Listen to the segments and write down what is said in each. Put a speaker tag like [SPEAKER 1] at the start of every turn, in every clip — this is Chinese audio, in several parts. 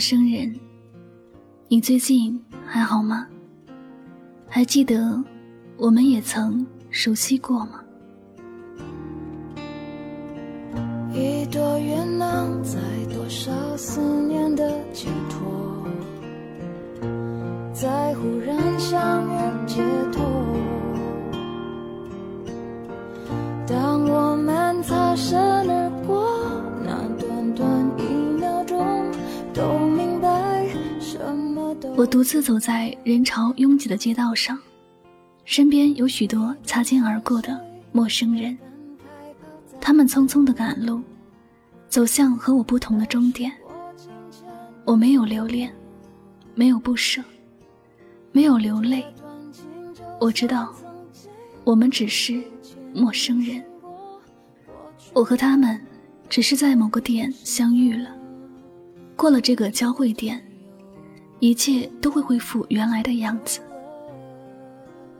[SPEAKER 1] 生人，你最近还好吗？还记得我们也曾熟悉过吗？
[SPEAKER 2] 一朵云能载多少思念的寄托，在忽然相遇我
[SPEAKER 1] 独自走在人潮拥挤的街道上，身边有许多擦肩而过的陌生人，他们匆匆的赶路，走向和我不同的终点。我没有留恋，没有不舍，没有流泪。我知道，我们只是陌生人。我和他们只是在某个点相遇了，过了这个交汇点，一切都会恢复原来的样子。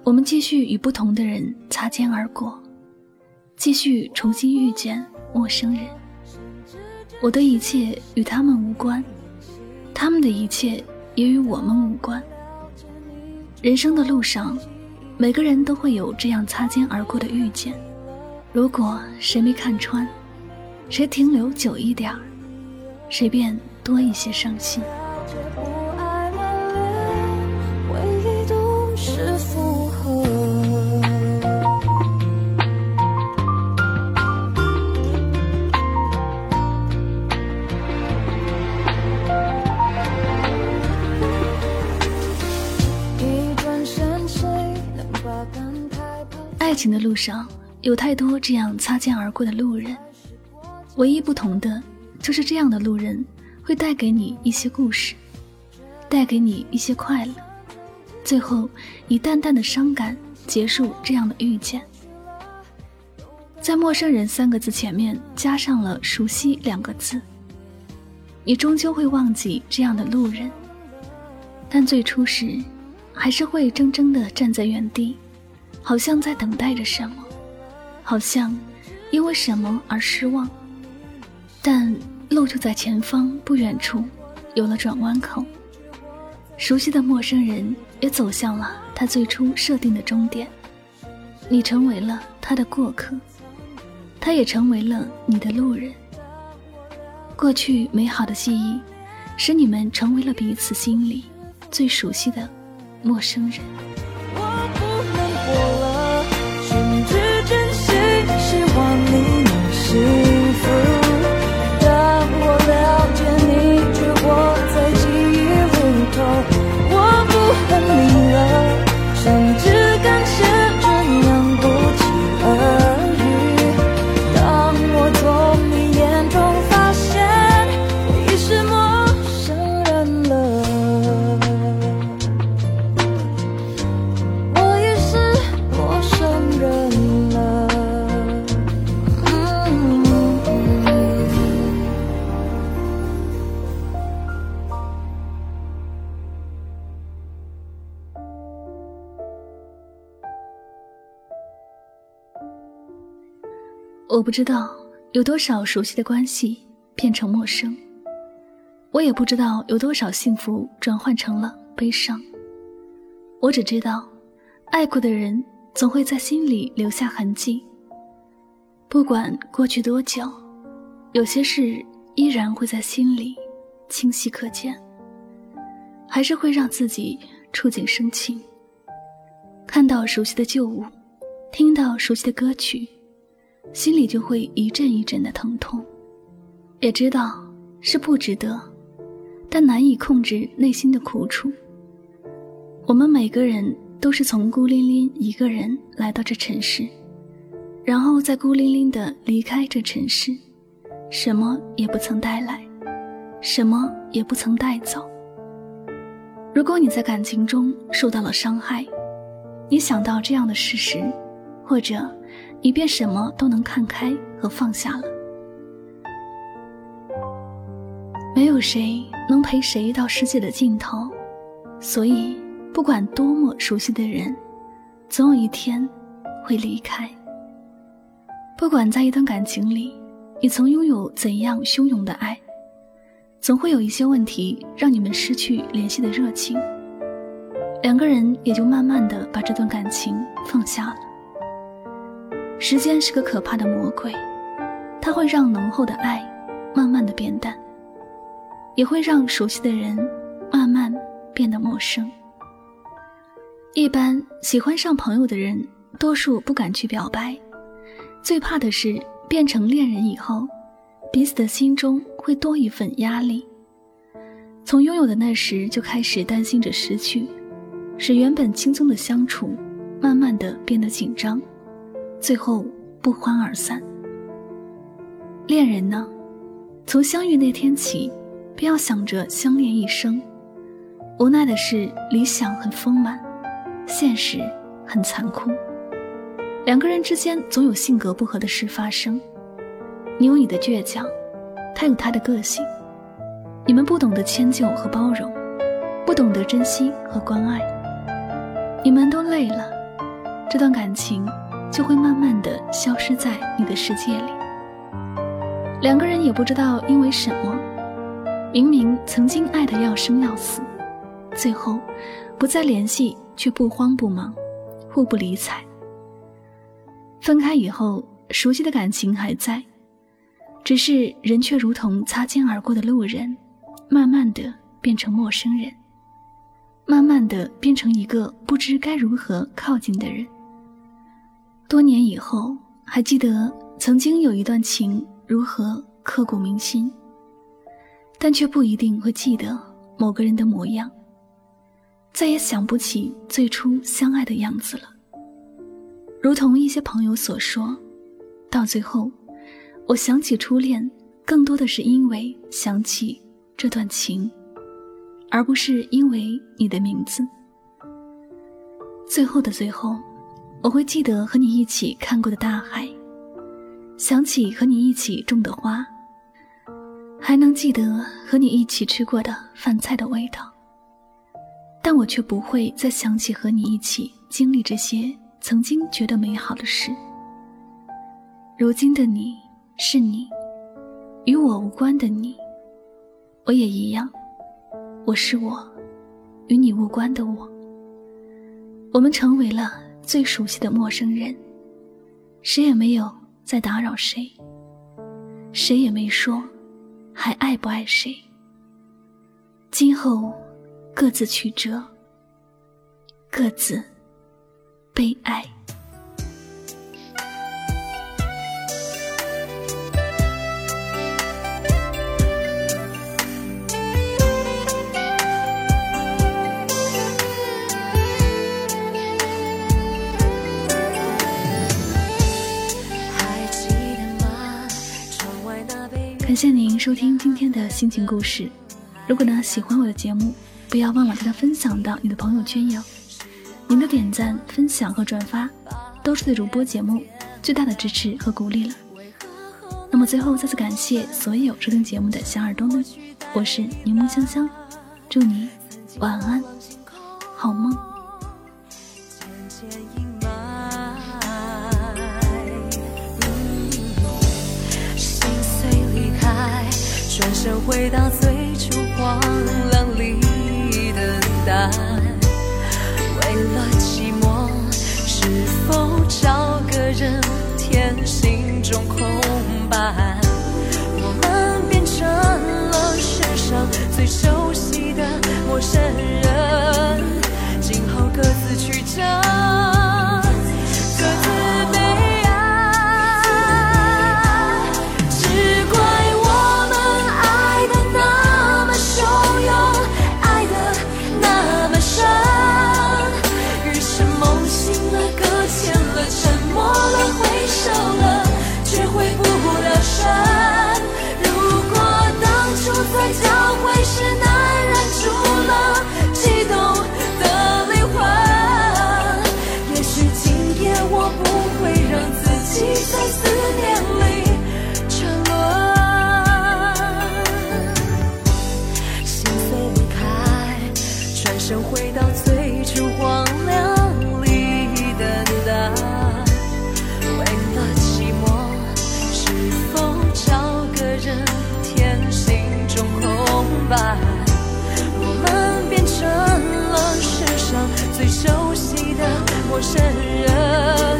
[SPEAKER 1] 我们继续与不同的人擦肩而过，继续重新遇见陌生人。我的一切与他们无关，他们的一切也与我们无关。人生的路上，每个人都会有这样擦肩而过的遇见。如果谁没看穿，谁停留久一点儿，谁便多一些伤心。
[SPEAKER 2] 爱
[SPEAKER 1] 情的路上有太多这样擦肩而过的路人，唯一不同的就是这样的路人会带给你一些故事，带给你一些快乐，最后以淡淡的伤感结束这样的遇见。在“陌生人”三个字前面加上了“熟悉”两个字，你终究会忘记这样的路人，但最初时还是会怔怔地站在原地，好像在等待着什么。好像因为什么而失望，但路就在前方不远处，有了转弯口。熟悉的陌生人也走向了他最初设定的终点，你成为了他的过客，他也成为了你的路人。过去美好的记忆，使你们成为了彼此心里最熟悉的陌生人。
[SPEAKER 2] 我不
[SPEAKER 1] 知道有多少熟悉的关系变成陌生，我也不知道有多少幸福转换成了悲伤。我只知道，爱过的人总会在心里留下痕迹。不管过去多久，有些事依然会在心里清晰可见。还是会让自己触景生情。看到熟悉的旧物，听到熟悉的歌曲，心里就会一阵一阵的疼痛。也知道是不值得，但难以控制内心的苦楚。我们每个人都是从孤零零一个人来到这城市，然后再孤零零的离开这城市，什么也不曾带来，什么也不曾带走。如果你在感情中受到了伤害，你想到这样的事实，或者以便什么都能看开和放下了。没有谁能陪谁到世界的尽头，所以不管多么熟悉的人，总有一天会离开。不管在一段感情里，你曾拥有怎样汹涌的爱，总会有一些问题让你们失去联系的热情。两个人也就慢慢的把这段感情放下了。时间是个可怕的魔鬼，它会让浓厚的爱慢慢的变淡，也会让熟悉的人慢慢变得陌生。一般喜欢上朋友的人，多数不敢去表白，最怕的是变成恋人以后，彼此的心中会多一份压力。从拥有的那时就开始担心着失去。使原本轻松的相处，慢慢的变得紧张，最后不欢而散。恋人呢，从相遇那天起，便要想着相恋一生。无奈的是，理想很丰满，现实很残酷。两个人之间总有性格不合的事发生。你有你的倔强，他有他的个性，你们不懂得迁就和包容，不懂得珍惜和关爱。你们都累了，这段感情就会慢慢的消失在你的世界里。两个人也不知道因为什么，明明曾经爱得要生要死，最后不再联系却不慌不忙，互不理睬。分开以后，熟悉的感情还在，只是人却如同擦肩而过的路人，慢慢的变成陌生人。慢慢的变成一个不知该如何靠近的人。多年以后，还记得曾经有一段情如何刻骨铭心，但却不一定会记得某个人的模样，再也想不起最初相爱的样子了。如同一些朋友所说，到最后，我想起初恋，更多的是因为想起这段情。而不是因为你的名字。最后的最后，我会记得和你一起看过的大海，想起和你一起种的花，还能记得和你一起吃过的饭菜的味道。但我却不会再想起和你一起经历这些曾经觉得美好的事。如今的你是你，与我无关的你，我也一样。我是我，与你无关的我。我们成为了最熟悉的陌生人，谁也没有再打扰谁，谁也没说还爱不爱谁。今后各自曲折，各自悲哀。感谢您收听今天的心情故事。如果呢喜欢我的节目，不要忘了将它分享到你的朋友圈哟。您的点赞、分享和转发，都是对主播节目最大的支持和鼓励了。那么最后再次感谢所有收听节目的小耳朵们，我是柠檬香香，祝你晚安，好梦。
[SPEAKER 2] 转身回到最初荒凉里等待为了寂寞是否找个人填心中空白我们变成了世上最熟悉的陌生人想回到最初荒凉里等待，为了寂寞，是否找个人填心中空白？我们变成了世上最熟悉的陌生人。